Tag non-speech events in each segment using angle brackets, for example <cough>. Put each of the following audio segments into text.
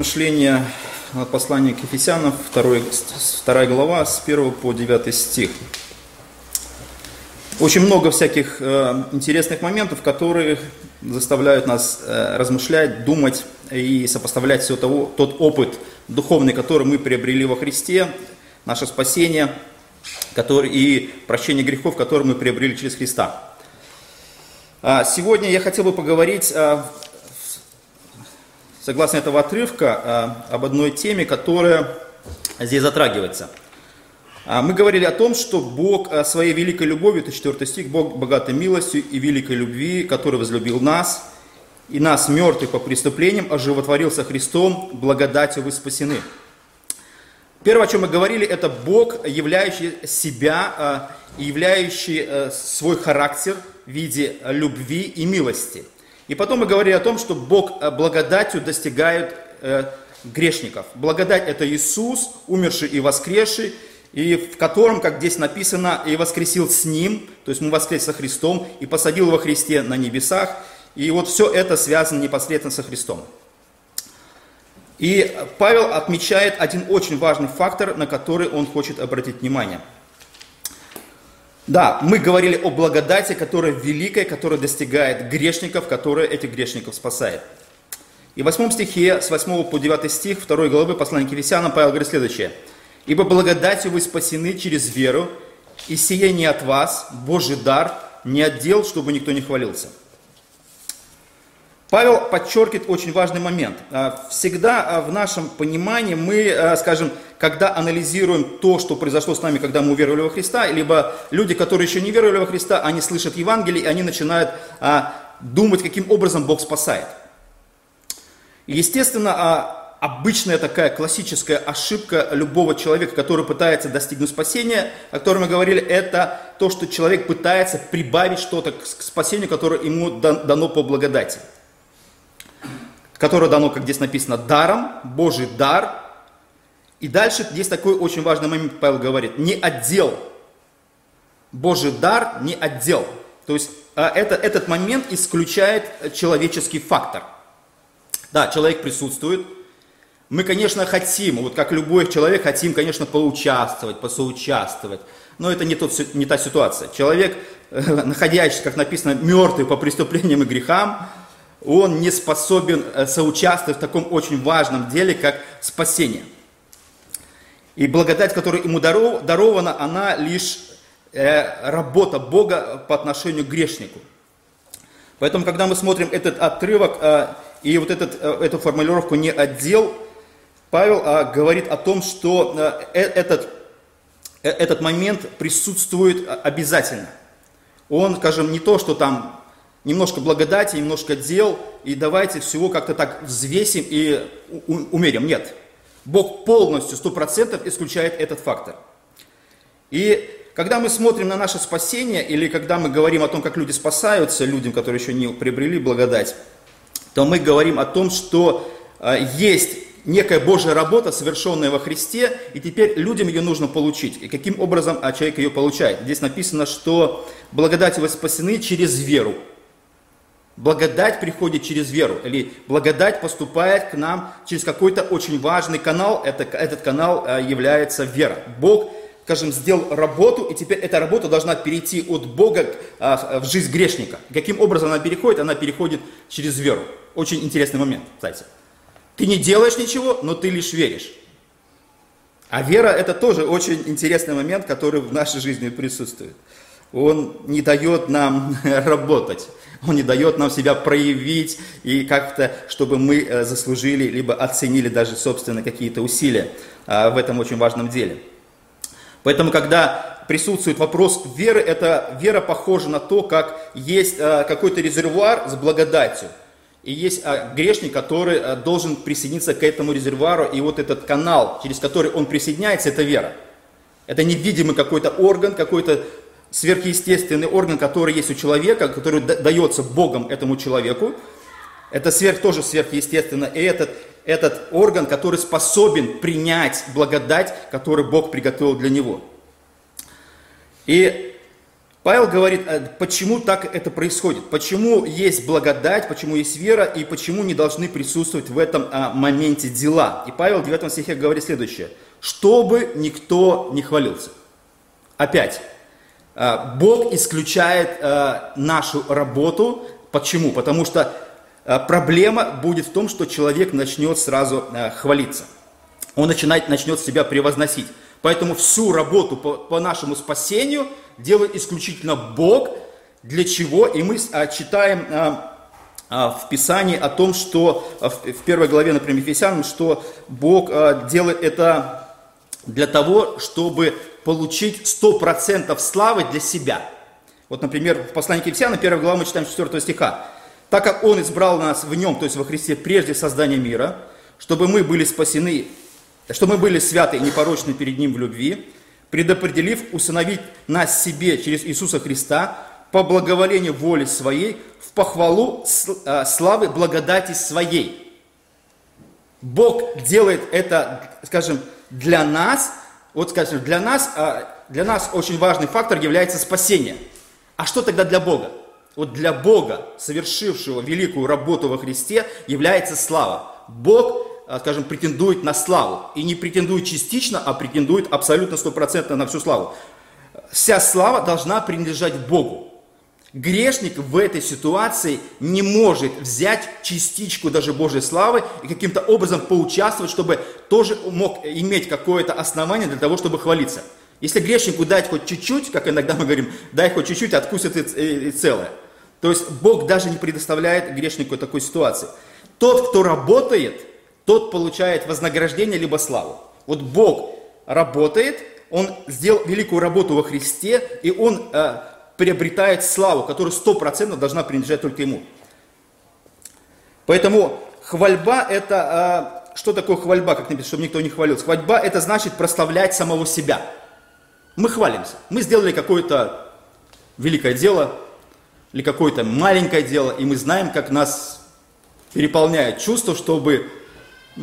Мышление послания к Ефесянам, 2, 2 глава, с 1 по 9 стих. Очень много всяких э, интересных моментов, которые заставляют нас э, размышлять, думать и сопоставлять все того, тот опыт духовный, который мы приобрели во Христе, наше спасение который, и прощение грехов, которые мы приобрели через Христа. А сегодня я хотел бы поговорить согласно этого отрывка, а, об одной теме, которая здесь затрагивается. А, мы говорили о том, что Бог а, своей великой любовью, это 4 стих, Бог богатой милостью и великой любви, который возлюбил нас, и нас, мертвых по преступлениям, оживотворился Христом, благодатью вы спасены. Первое, о чем мы говорили, это Бог, являющий себя являющий свой характер в виде любви и милости – и потом мы говорили о том, что Бог э, благодатью достигает э, грешников. Благодать это Иисус, умерший и воскресший, и в котором, как здесь написано, и воскресил с Ним, то есть мы воскрес со Христом, и посадил во Христе на небесах. И вот все это связано непосредственно со Христом. И Павел отмечает один очень важный фактор, на который он хочет обратить внимание – да, мы говорили о благодати, которая великая, которая достигает грешников, которая этих грешников спасает. И в 8 стихе, с 8 по 9 стих 2 главы послания к Ефесянам Павел говорит следующее. «Ибо благодатью вы спасены через веру, и сие не от вас, Божий дар, не отдел, чтобы никто не хвалился». Павел подчеркивает очень важный момент. А, всегда а, в нашем понимании мы, а, скажем, когда анализируем то, что произошло с нами, когда мы уверовали во Христа, либо люди, которые еще не веровали во Христа, они слышат Евангелие, и они начинают думать, каким образом Бог спасает. естественно, обычная такая классическая ошибка любого человека, который пытается достигнуть спасения, о котором мы говорили, это то, что человек пытается прибавить что-то к спасению, которое ему дано по благодати которое дано, как здесь написано, даром, Божий дар. И дальше есть такой очень важный момент, Павел говорит, не отдел. Божий дар не отдел. То есть а, это, этот момент исключает человеческий фактор. Да, человек присутствует. Мы, конечно, хотим, вот как любой человек, хотим, конечно, поучаствовать, посоучаствовать. Но это не, тот, не та ситуация. Человек, находящийся, как написано, мертвый по преступлениям и грехам, он не способен э, соучаствовать в таком очень важном деле, как спасение. И благодать, которая ему дарована, она лишь э, работа Бога по отношению к грешнику. Поэтому, когда мы смотрим этот отрывок э, и вот этот, эту формулировку «не отдел», Павел говорит о том, что этот, этот момент присутствует обязательно. Он, скажем, не то, что там немножко благодати, немножко дел, и давайте всего как-то так взвесим и умерим. Нет. Бог полностью, сто процентов исключает этот фактор. И когда мы смотрим на наше спасение, или когда мы говорим о том, как люди спасаются, людям, которые еще не приобрели благодать, то мы говорим о том, что а, есть некая Божья работа, совершенная во Христе, и теперь людям ее нужно получить. И каким образом а, человек ее получает? Здесь написано, что благодать вы спасены через веру. Благодать приходит через веру, или благодать поступает к нам через какой-то очень важный канал, это, этот канал э, является вера. Бог, скажем, сделал работу, и теперь эта работа должна перейти от Бога э, в жизнь грешника. Каким образом она переходит? Она переходит через веру. Очень интересный момент, кстати. Ты не делаешь ничего, но ты лишь веришь. А вера это тоже очень интересный момент, который в нашей жизни присутствует. Он не дает нам <laughs> работать. Он не дает нам себя проявить и как-то, чтобы мы э, заслужили, либо оценили даже собственно какие-то усилия а, в этом очень важном деле. Поэтому, когда присутствует вопрос веры, эта вера похожа на то, как есть э, какой-то резервуар с благодатью. И есть э, грешник, который должен присоединиться к этому резервуару, и вот этот канал, через который он присоединяется, это вера. Это невидимый какой-то орган, какой-то сверхъестественный орган, который есть у человека, который дается Богом этому человеку. Это сверх, тоже сверхъестественно. И этот, этот орган, который способен принять благодать, которую Бог приготовил для него. И Павел говорит, э, почему так это происходит, почему есть благодать, почему есть вера и почему не должны присутствовать в этом а, моменте дела. И Павел в 9 стихе говорит следующее, чтобы никто не хвалился. Опять, Бог исключает а, нашу работу. Почему? Потому что проблема будет в том, что человек начнет сразу хвалиться. Он начинает, начнет себя превозносить. Поэтому всю работу по, по нашему спасению – делает исключительно Бог. Для чего? И мы читаем в Писании о том, что в первой главе, например, Ефесянам, что Бог делает это для того, чтобы получить 100% славы для себя. Вот, например, в послании к Ефесянам, 1 глава, мы читаем 4 стиха. «Так как Он избрал нас в Нем, то есть во Христе, прежде создания мира, чтобы мы были спасены, чтобы мы были святы и непорочны перед Ним в любви, предопределив усыновить нас себе через Иисуса Христа по благоволению воли своей, в похвалу а, славы благодати своей. Бог делает это, скажем, для нас, вот скажем, для нас, а, для нас очень важный фактор является спасение. А что тогда для Бога? Вот для Бога, совершившего великую работу во Христе, является слава. Бог а, скажем, претендует на славу. И не претендует частично, а претендует абсолютно стопроцентно на всю славу. Вся слава должна принадлежать Богу. Грешник в этой ситуации не может взять частичку даже Божьей славы и каким-то образом поучаствовать, чтобы тоже мог иметь какое-то основание для того, чтобы хвалиться. Если грешнику дать хоть чуть-чуть, как иногда мы говорим, дай хоть чуть-чуть, откусит и целое. То есть Бог даже не предоставляет грешнику такой ситуации. Тот, кто работает – тот получает вознаграждение либо славу. Вот Бог работает, Он сделал великую работу во Христе, и Он э, приобретает славу, которая стопроцентно должна принадлежать только Ему. Поэтому хвальба это... Э, что такое хвальба, как написано, чтобы никто не хвалился? Хвальба это значит прославлять самого себя. Мы хвалимся. Мы сделали какое-то великое дело, или какое-то маленькое дело, и мы знаем, как нас переполняет чувство, чтобы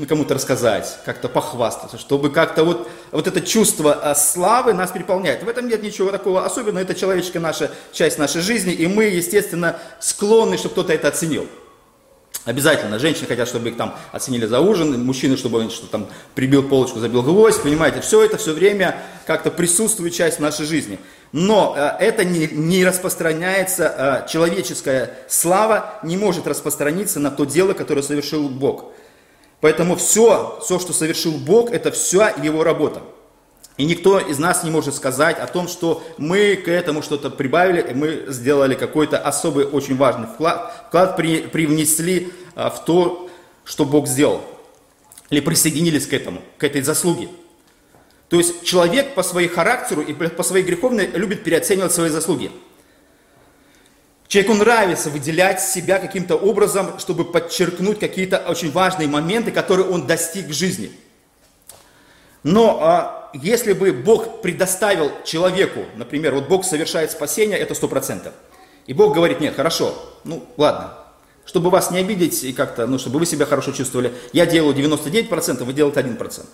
кому-то рассказать, как-то похвастаться, чтобы как-то вот, вот это чувство а, славы нас переполняет. В этом нет ничего такого особенного, это человеческая наша часть нашей жизни, и мы, естественно, склонны, чтобы кто-то это оценил. Обязательно. Женщины хотят, чтобы их там оценили за ужин, мужчины, чтобы он что там прибил полочку, забил гвоздь, понимаете. Все это все время как-то присутствует часть нашей жизни. Но э, это не, не распространяется, э, человеческая слава не может распространиться на то дело, которое совершил Бог. Поэтому все, все, что совершил Бог, это вся Его работа. И никто из нас не может сказать о том, что мы к этому что-то прибавили, и мы сделали какой-то особый, очень важный вклад, вклад при, привнесли а, в то, что Бог сделал. Или присоединились к этому, к этой заслуге. То есть человек по своей характеру и по своей греховной любит переоценивать свои заслуги. Человеку нравится выделять себя каким-то образом, чтобы подчеркнуть какие-то очень важные моменты, которые он достиг в жизни. Но а, если бы Бог предоставил человеку, например, вот Бог совершает спасение, это сто процентов. И Бог говорит, нет, хорошо, ну ладно, чтобы вас не обидеть и как-то, ну, чтобы вы себя хорошо чувствовали, я делаю 99%, вы делаете 1%.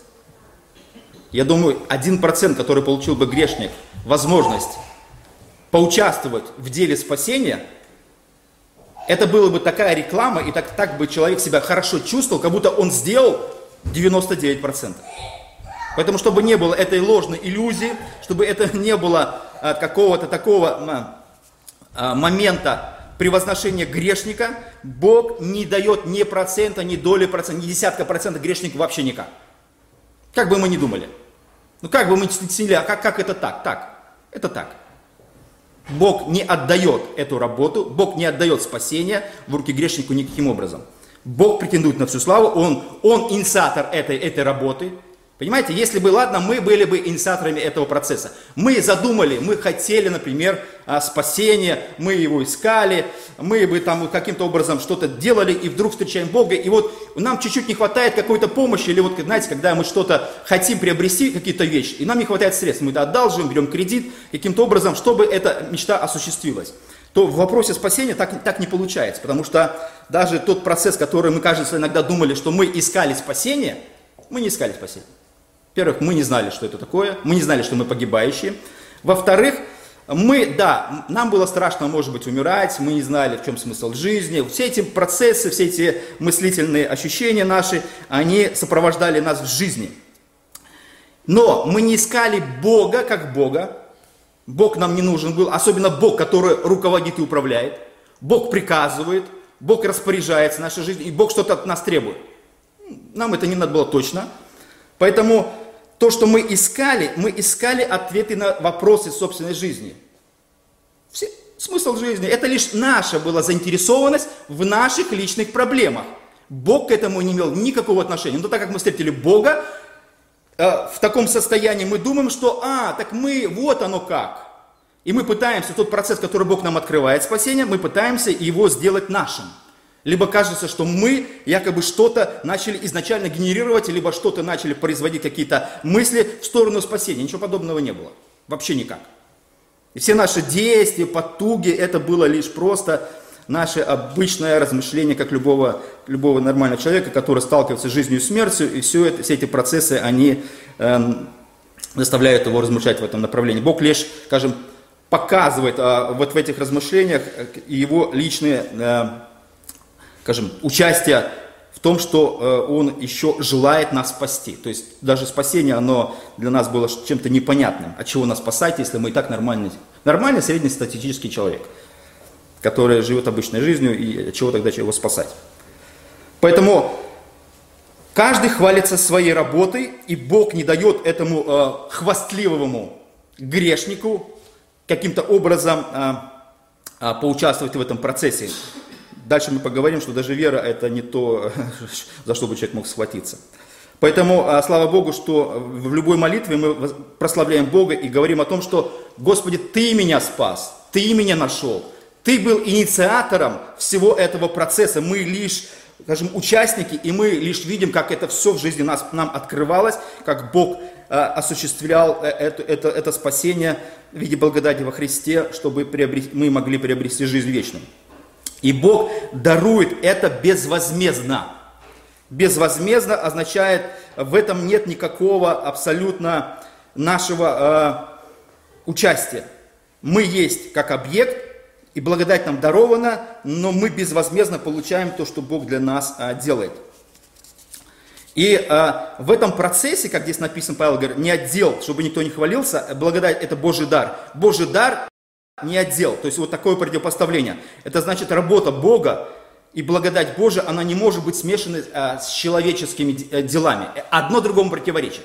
Я думаю, 1%, который получил бы грешник, возможность поучаствовать в деле спасения, это была бы такая реклама, и так, так бы человек себя хорошо чувствовал, как будто он сделал 99%. Поэтому, чтобы не было этой ложной иллюзии, чтобы это не было а, какого-то такого а, момента превозношения грешника, Бог не дает ни процента, ни доли процента, ни десятка процента грешнику вообще никак. Как бы мы ни думали. Ну как бы мы ни сидели, а как, как это так? Так. Это так. Бог не отдает эту работу, Бог не отдает спасение в руки грешнику никаким образом. Бог претендует на всю славу, Он, он инициатор этой, этой работы, Понимаете, если бы, ладно, мы были бы инициаторами этого процесса. Мы задумали, мы хотели, например, а, спасения, мы его искали, мы бы там каким-то образом что-то делали, и вдруг встречаем Бога, и вот нам чуть-чуть не хватает какой-то помощи, или вот, знаете, когда мы что-то хотим приобрести, какие-то вещи, и нам не хватает средств, мы это одалживаем, берем кредит, каким-то образом, чтобы эта мечта осуществилась то в вопросе спасения так, так не получается, потому что даже тот процесс, который мы, кажется, иногда думали, что мы искали спасение, мы не искали спасение. Во-первых, мы не знали, что это такое, мы не знали, что мы погибающие. Во-вторых, мы, да, нам было страшно, может быть, умирать, мы не знали, в чем смысл жизни. Все эти процессы, все эти мыслительные ощущения наши, они сопровождали нас в жизни. Но мы не искали Бога как Бога. Бог нам не нужен был, особенно Бог, который руководит и управляет. Бог приказывает, Бог распоряжается нашей жизнью, и Бог что-то от нас требует. Нам это не надо было точно. Поэтому то, что мы искали, мы искали ответы на вопросы собственной жизни. Все, смысл жизни – это лишь наша была заинтересованность в наших личных проблемах. Бог к этому не имел никакого отношения. Но так как мы встретили Бога, э, в таком состоянии мы думаем, что, а, так мы, вот оно как. И мы пытаемся, тот процесс, который Бог нам открывает спасение, мы пытаемся его сделать нашим. Либо кажется, что мы якобы что-то начали изначально генерировать, либо что-то начали производить какие-то мысли в сторону спасения. Ничего подобного не было. Вообще никак. И все наши действия, потуги, это было лишь просто наше обычное размышление, как любого, любого нормального человека, который сталкивается с жизнью и смертью, и все, это, все эти процессы, они эм, заставляют его размышлять в этом направлении. Бог лишь, скажем, показывает э, вот в этих размышлениях э, его личные э, скажем, участие в том, что э, Он еще желает нас спасти. То есть даже спасение, оно для нас было чем-то непонятным. От чего нас спасать, если мы и так нормальный, нормальный среднестатистический человек, который живет обычной жизнью, и от чего тогда его спасать? Поэтому каждый хвалится своей работой, и Бог не дает этому э, хвастливому грешнику каким-то образом э, э, поучаствовать в этом процессе. Дальше мы поговорим, что даже вера это не то, <laughs> за что бы человек мог схватиться. Поэтому а, слава Богу, что в любой молитве мы прославляем Бога и говорим о том, что Господи, Ты меня спас, Ты меня нашел, Ты был инициатором всего этого процесса. Мы лишь, скажем, участники, и мы лишь видим, как это все в жизни нас, нам открывалось, как Бог а, осуществлял э, это, это, это спасение в виде благодати во Христе, чтобы приобрести, мы могли приобрести жизнь вечную. И Бог дарует это безвозмездно. Безвозмездно означает, в этом нет никакого абсолютно нашего э, участия. Мы есть как объект, и благодать нам дарована, но мы безвозмездно получаем то, что Бог для нас э, делает. И э, в этом процессе, как здесь написано, Павел говорит, не отдел, чтобы никто не хвалился, благодать это Божий дар. Божий дар не отдел. То есть вот такое противопоставление. Это значит работа Бога и благодать Божия, она не может быть смешана а, с человеческими э, делами. Одно другому противоречит.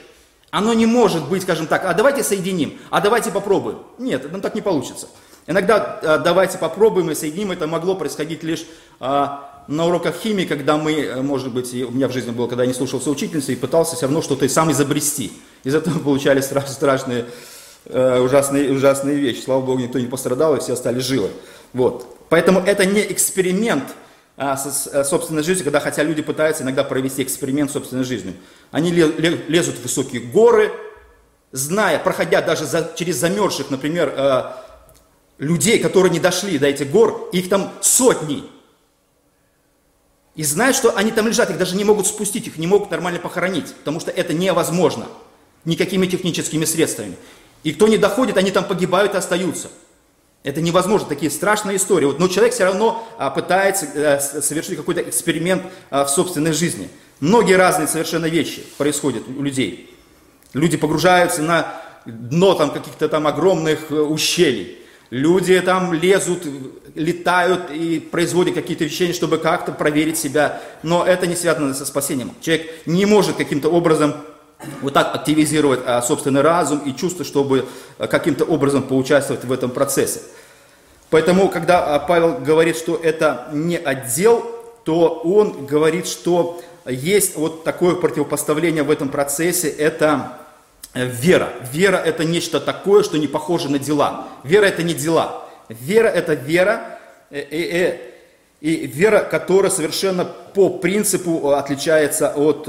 Оно не может быть, скажем так, а давайте соединим, а давайте попробуем. Нет, это так не получится. Иногда а, давайте попробуем и соединим, это могло происходить лишь а, на уроках химии, когда мы, э, может быть, у меня в жизни было, когда я не слушался учительницы и пытался все равно что-то сам изобрести. Из этого <laughs> получались страшные Э, ужасные, ужасные вещи. Слава Богу, никто не пострадал, и все остались живы. Вот. Поэтому это не эксперимент а, с, с собственной жизнью, когда хотя люди пытаются иногда провести эксперимент с собственной жизнью. Они лезут в высокие горы, зная, проходя даже за, через замерзших, например, э, людей, которые не дошли до этих гор, их там сотни. И знают, что они там лежат, их даже не могут спустить, их не могут нормально похоронить, потому что это невозможно никакими техническими средствами. И кто не доходит, они там погибают и остаются. Это невозможно, такие страшные истории. Но человек все равно а, пытается а, совершить какой-то эксперимент а, в собственной жизни. Многие разные совершенно вещи происходят у людей. Люди погружаются на дно там каких-то там огромных э, ущелий. Люди там лезут, летают и производят какие-то вещи, чтобы как-то проверить себя. Но это не связано со спасением. Человек не может каким-то образом вот так активизировать а, собственный разум и чувство, чтобы а, каким-то образом поучаствовать в этом процессе. Поэтому, когда а, Павел говорит, что это не отдел, то он говорит, что есть вот такое противопоставление в этом процессе, это э, вера. Вера это нечто такое, что не похоже на дела. Вера это не дела. Вера это вера, и, э, и, э, и вера, которая совершенно по принципу отличается от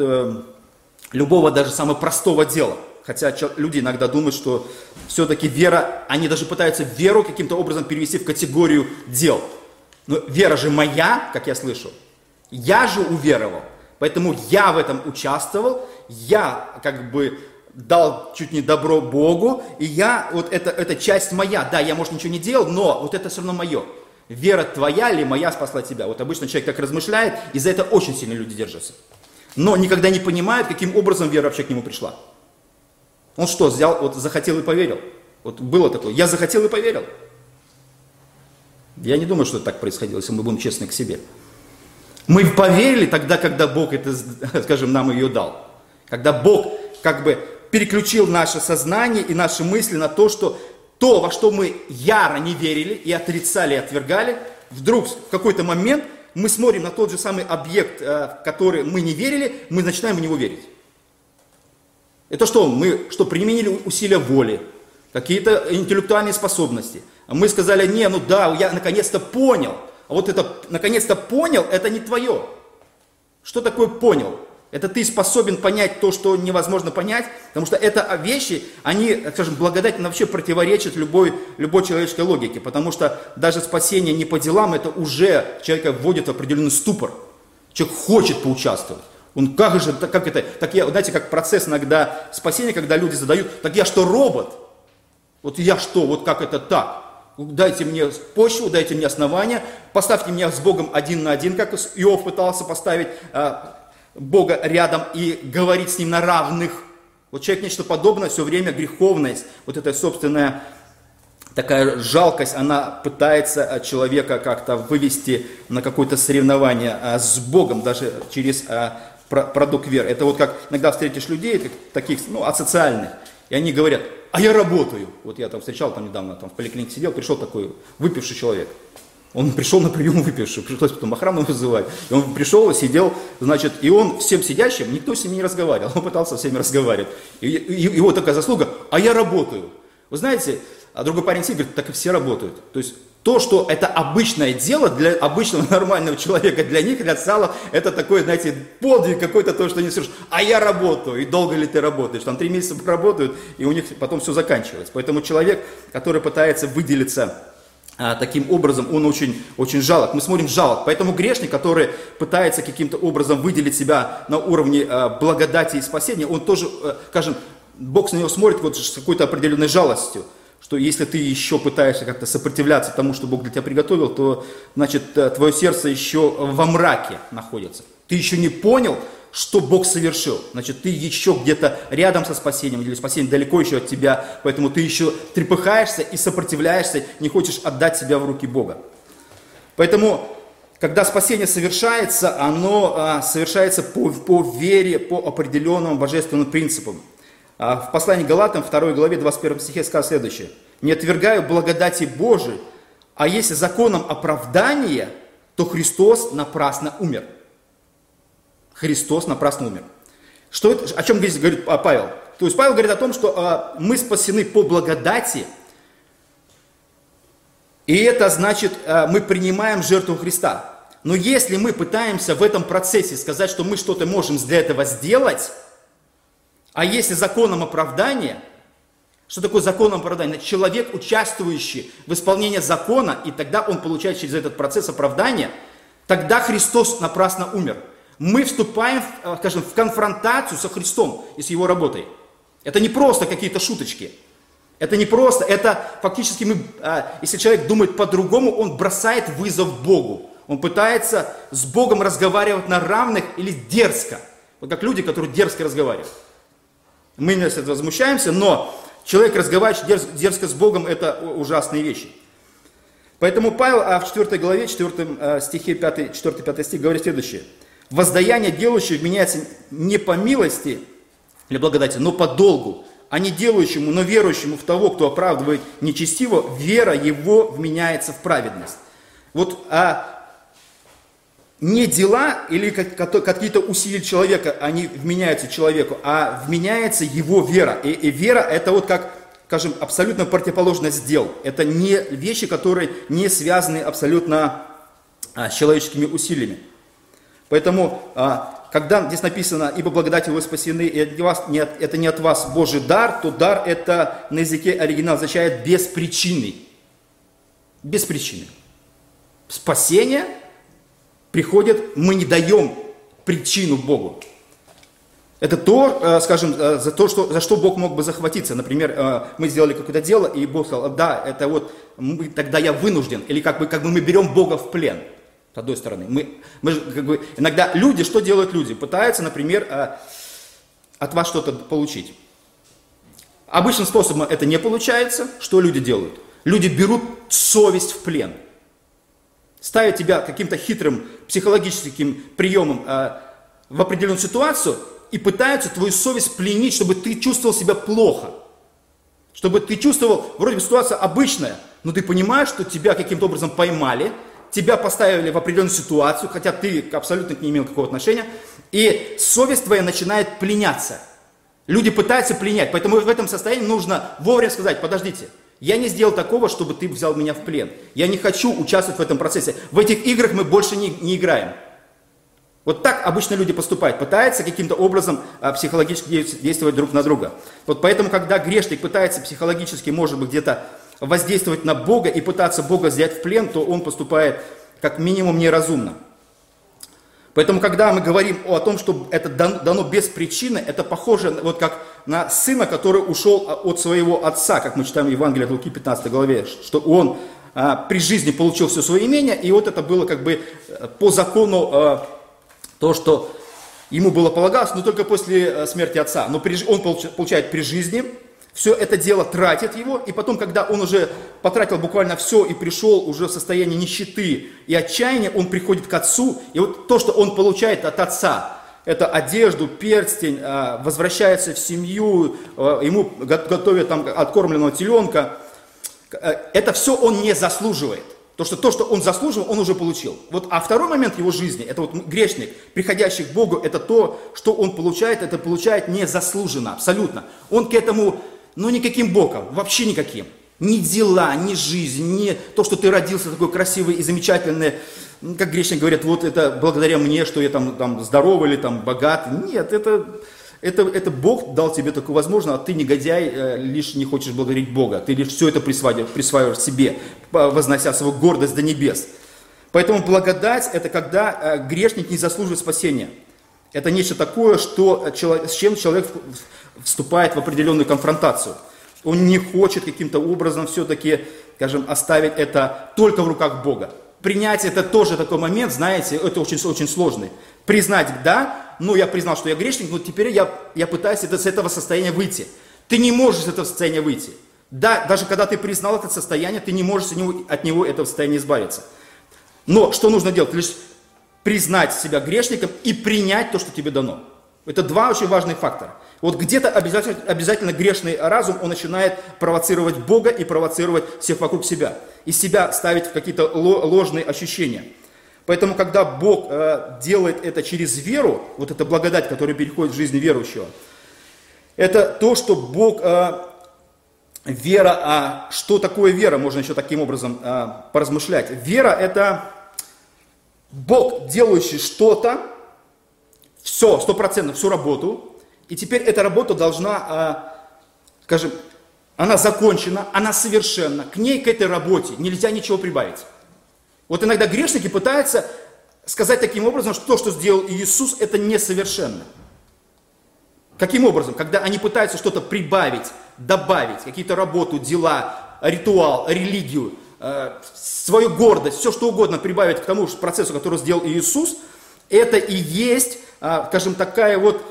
любого даже самого простого дела. Хотя люди иногда думают, что все-таки вера, они даже пытаются веру каким-то образом перевести в категорию дел. Но вера же моя, как я слышу. Я же уверовал. Поэтому я в этом участвовал, я как бы дал чуть не добро Богу, и я, вот это, это часть моя, да, я, может, ничего не делал, но вот это все равно мое. Вера твоя или моя спасла тебя? Вот обычно человек так размышляет, и за это очень сильно люди держатся. Но никогда не понимают, каким образом вера вообще к нему пришла. Он что, взял, вот захотел и поверил? Вот было такое, я захотел и поверил. Я не думаю, что это так происходило, если мы будем честны к себе. Мы поверили тогда, когда Бог это, <laughs> скажем, нам ее дал. Когда Бог как бы переключил наше сознание и наши мысли на то, что то, во что мы яро не верили и отрицали, и отвергали, вдруг в какой-то момент мы смотрим на тот же самый объект, э, в который мы не верили, мы начинаем в него верить. Это что? Мы что, применили усилия воли, какие-то интеллектуальные способности. А мы сказали, не, ну да, я наконец-то понял. А вот это наконец-то понял, это не твое. Что такое понял? Это ты способен понять то, что невозможно понять, потому что это вещи, они, скажем, благодательно вообще противоречат любой, любой человеческой логике, потому что даже спасение не по делам, это уже человека вводит в определенный ступор. Человек хочет поучаствовать. Он как же, как это, так я, знаете, как процесс иногда спасения, когда люди задают, так я что, робот? Вот я что, вот как это так? Дайте мне почву, дайте мне основания, поставьте меня с Богом один на один, как Иов пытался поставить а, Бога рядом и говорить с Ним на равных. Вот человек нечто подобное, все время греховность, вот эта собственная такая жалкость, она пытается человека как-то вывести на какое-то соревнование а, с Богом, даже через а, продукт веры. Это вот как иногда встретишь людей, таких, ну, асоциальных, и они говорят, а я работаю. Вот я там встречал там недавно, там в поликлинике сидел, пришел такой выпивший человек. Он пришел на прием <laughs> выпивший, пришлось потом охрану вызывать. И он пришел сидел, значит, и он всем сидящим, никто с ним не разговаривал, <laughs> он пытался со всеми разговаривать. И, и его такая заслуга, а я работаю. Вы знаете, а другой парень сидит, говорит, так и все работают. То есть то, что это обычное дело для обычного <laughs> нормального человека, для них, для сала, это такой, знаете, подвиг какой-то, то, что не слышишь, а я работаю, и долго ли ты работаешь, там три месяца работают, и у них потом все заканчивается. Поэтому человек, который пытается выделиться таким образом он очень, очень жалок. Мы смотрим жалок. Поэтому грешник, который пытается каким-то образом выделить себя на уровне а, благодати и спасения, он тоже, а, скажем, Бог на него смотрит вот с какой-то определенной жалостью. Что если ты еще пытаешься как-то сопротивляться тому, что Бог для тебя приготовил, то значит э, твое сердце еще во мраке находится. Ты еще не понял, что Бог совершил. Значит, ты еще где-то рядом со спасением, или спасение далеко еще от тебя, поэтому ты еще трепыхаешься и сопротивляешься, не хочешь отдать себя в руки Бога. Поэтому, когда спасение совершается, оно а, совершается по, по вере, по определенным божественным принципам. А в послании Галатам, 2 главе, 21 стихе сказано следующее. «Не отвергаю благодати Божией, а если законом оправдания, то Христос напрасно умер». Христос напрасно умер. Что это, о чем здесь говорит Павел? То есть Павел говорит о том, что а, мы спасены по благодати, и это значит, а, мы принимаем жертву Христа. Но если мы пытаемся в этом процессе сказать, что мы что-то можем для этого сделать, а если законом оправдания, что такое законом оправдания? Человек, участвующий в исполнении закона, и тогда он получает через этот процесс оправдания, тогда Христос напрасно умер – мы вступаем, э, скажем, в конфронтацию со Христом и с Его работой. Это не просто какие-то шуточки. Это не просто, это фактически мы, э, если человек думает по-другому, он бросает вызов Богу. Он пытается с Богом разговаривать на равных или дерзко. Вот как люди, которые дерзко разговаривают. Мы не возмущаемся, но человек, разговаривающий дерзко с Богом, это ужасные вещи. Поэтому Павел а в 4 главе, 4 э, стихе, 5, 4-5 стих говорит следующее – Воздаяние делающего вменяется не по милости или благодати, но по долгу, а не делающему, но верующему в того, кто оправдывает нечестиво, вера его вменяется в праведность. Вот а не дела или какие-то усилия человека, они вменяются человеку, а вменяется его вера. И, и вера это вот как, скажем, абсолютно противоположность дел. Это не вещи, которые не связаны абсолютно а, с человеческими усилиями. Поэтому, а, когда здесь написано, ибо благодатью вы спасены, и не, вас, не, это не от вас Божий дар, то дар это на языке оригинал означает без причины. Без причины. Спасение приходит, мы не даем причину Богу. Это то, э, скажем, э, за то, что, за что Бог мог бы захватиться. Например, э, мы сделали какое-то дело, и Бог сказал, да, это вот, мы, тогда я вынужден. Или как бы, как бы мы берем Бога в плен. С одной стороны. Мы, мы как бы, иногда люди, что делают люди? Пытаются, например, от вас что-то получить. Обычным способом это не получается. Что люди делают? Люди берут совесть в плен. Ставят тебя каким-то хитрым психологическим приемом в определенную ситуацию – и пытаются твою совесть пленить, чтобы ты чувствовал себя плохо. Чтобы ты чувствовал, вроде бы ситуация обычная, но ты понимаешь, что тебя каким-то образом поймали, тебя поставили в определенную ситуацию, хотя ты абсолютно не имел какого отношения, и совесть твоя начинает пленяться. Люди пытаются пленять, поэтому в этом состоянии нужно вовремя сказать, подождите, я не сделал такого, чтобы ты взял меня в плен. Я не хочу участвовать в этом процессе. В этих играх мы больше не, не играем. Вот так обычно люди поступают, пытаются каким-то образом а, психологически действовать друг на друга. Вот поэтому, когда грешник пытается психологически, может быть, где-то воздействовать на Бога и пытаться Бога взять в плен, то он поступает как минимум неразумно. Поэтому, когда мы говорим о том, что это дано без причины, это похоже вот как на сына, который ушел а, от своего отца, как мы читаем в Евангелии от Луки 15 главе, что он а, при жизни получил все свое имение, и вот это было как бы э, по закону а, то, что ему было полагалось, но только после э, смерти отца. Но он получает при жизни, все это дело тратит его, и потом, когда он уже потратил буквально все и пришел уже в состояние нищеты и отчаяния, он приходит к отцу, и вот то, что он получает от отца, это одежду, перстень, э, возвращается в семью, э, ему готовят там откормленного теленка, это все он не заслуживает. То, что то, что он заслужил, он уже получил. Вот, а второй момент его жизни, это вот грешник, приходящий к Богу, это то, что он получает, это получает незаслуженно, абсолютно. Он к этому, ну, никаким боком, вообще никаким. Ни дела, ни жизнь, ни то, что ты родился такой красивый и замечательный, как грешник говорят, вот это благодаря мне, что я там, там здоровый или там богат. Нет, это это, это Бог дал тебе такую возможность, а ты, негодяй, э, лишь не хочешь благодарить Бога. Ты лишь все это присваиваешь, присваиваешь себе, вознося свою гордость до небес. Поэтому благодать – это когда э, грешник не заслуживает спасения. Это нечто такое, что, с чем человек вступает в определенную конфронтацию. Он не хочет каким-то образом все-таки, скажем, оставить это только в руках Бога. Принять это тоже такой момент, знаете, это очень, очень сложный. Признать, да, ну, я признал, что я грешник, но теперь я, я пытаюсь это, с этого состояния выйти. Ты не можешь с этого состояния выйти. Да, даже когда ты признал это состояние, ты не можешь от него, от него этого состояния избавиться. Но что нужно делать? Лишь признать себя грешником и принять то, что тебе дано. Это два очень важных фактора. Вот где-то обязательно, обязательно грешный разум, он начинает провоцировать Бога и провоцировать всех вокруг себя. И себя ставить в какие-то ложные ощущения. Поэтому, когда Бог э, делает это через веру, вот эта благодать, которая переходит в жизнь верующего, это то, что Бог, э, вера, а что такое вера, можно еще таким образом э, поразмышлять. Вера – это Бог, делающий что-то, все, стопроцентно, всю работу, и теперь эта работа должна, э, скажем, она закончена, она совершенна, к ней, к этой работе нельзя ничего прибавить. Вот иногда грешники пытаются сказать таким образом, что то, что сделал Иисус, это несовершенно. Каким образом? Когда они пытаются что-то прибавить, добавить, какие-то работу, дела, ритуал, религию, э, свою гордость, все что угодно прибавить к тому процессу, который сделал Иисус, это и есть, э, скажем, такая вот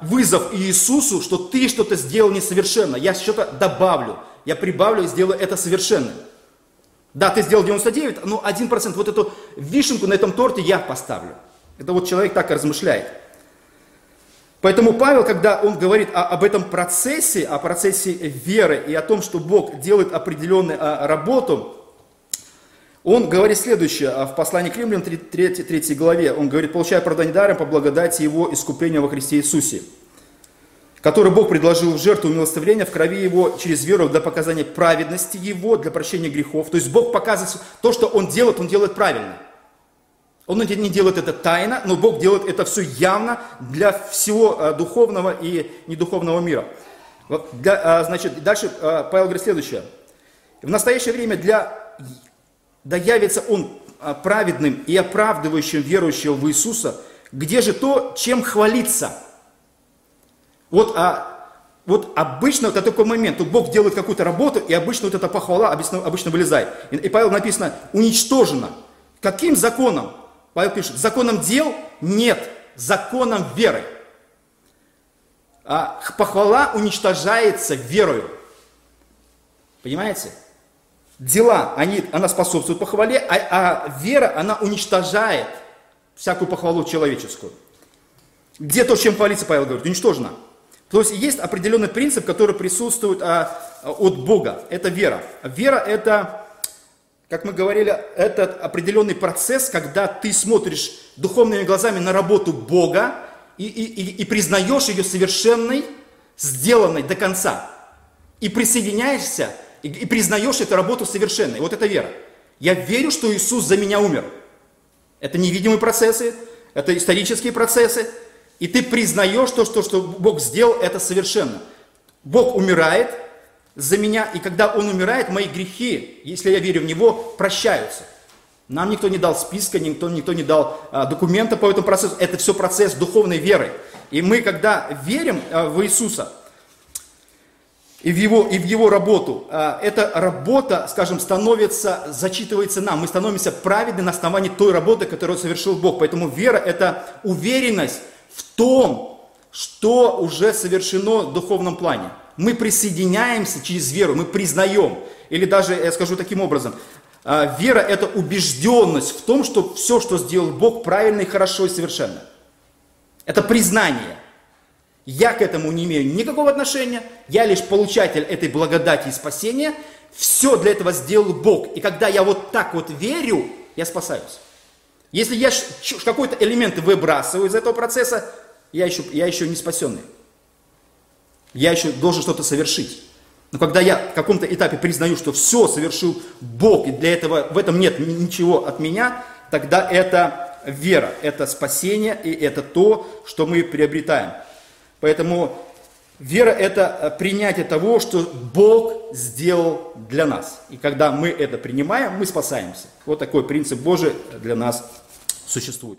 вызов Иисусу, что ты что-то сделал несовершенно, я что-то добавлю, я прибавлю и сделаю это совершенным. Да, ты сделал 99, но 1%, вот эту вишенку на этом торте я поставлю. Это вот человек так и размышляет. Поэтому Павел, когда он говорит о, об этом процессе, о процессе веры и о том, что Бог делает определенную а, работу, он говорит следующее а, в послании к римлянам 3, 3, 3 главе. Он говорит, получая оправдание даром по благодати Его искупления во Христе Иисусе который Бог предложил в жертву милостивления в крови Его через веру для показания праведности Его, для прощения грехов. То есть Бог показывает то, что Он делает, Он делает правильно. Он не делает это тайно, но Бог делает это все явно для всего э, духовного и недуховного мира. А, значит, дальше э, Павел говорит следующее. В настоящее время для, да явится Он э, праведным и оправдывающим верующего в Иисуса, где же то, чем хвалиться – Вот, а, вот обычно это такой момент, тут Бог делает какую-то работу, и обычно вот эта похвала обычно, обычно вылезает. И, и Павел написано, уничтожено. Каким законом? Павел пишет, законом дел? Нет, законом веры. А похвала уничтожается верою. Понимаете? Дела, они, она способствует похвале, а, а вера, она уничтожает всякую похвалу человеческую. Где то, чем хвалится, Павел говорит, уничтожено. То есть есть определенный принцип, который присутствует а, от Бога. Это вера. Вера это, как мы говорили, это определенный процесс, когда ты смотришь духовными глазами на работу Бога и, и, и, и признаешь ее совершенной, сделанной до конца. И присоединяешься, и, и признаешь эту работу совершенной. Вот это вера. Я верю, что Иисус за меня умер. Это невидимые процессы, это исторические процессы, и ты признаешь то, что, что Бог сделал, это совершенно. Бог умирает за меня, и когда Он умирает, мои грехи, если я верю в Него, прощаются. Нам никто не дал списка, никто, никто не дал а, документа по этому процессу. Это все процесс духовной веры. И мы, когда верим а, в Иисуса и в Его, и в его работу, а, эта работа, скажем, становится, зачитывается нам. Мы становимся праведны на основании той работы, которую совершил Бог. Поэтому вера – это уверенность в том, что уже совершено в духовном плане. Мы присоединяемся через веру, мы признаем. Или даже, я скажу таким образом, а, вера – это убежденность в том, что все, что сделал Бог, правильно и хорошо и совершенно. Это признание. Я к этому не имею никакого отношения, я лишь получатель этой благодати и спасения. Все для этого сделал Бог. И когда я вот так вот верю, я спасаюсь. Если я какой-то элемент выбрасываю из этого процесса, я еще, я еще не спасенный. Я еще должен что-то совершить. Но когда я в каком-то этапе признаю, что все совершил Бог, и для этого в этом нет ничего от меня, тогда это вера, это спасение, и это то, что мы приобретаем. Поэтому вера – это принятие того, что Бог сделал для нас. И когда мы это принимаем, мы спасаемся. Вот такой принцип Божий для нас существует.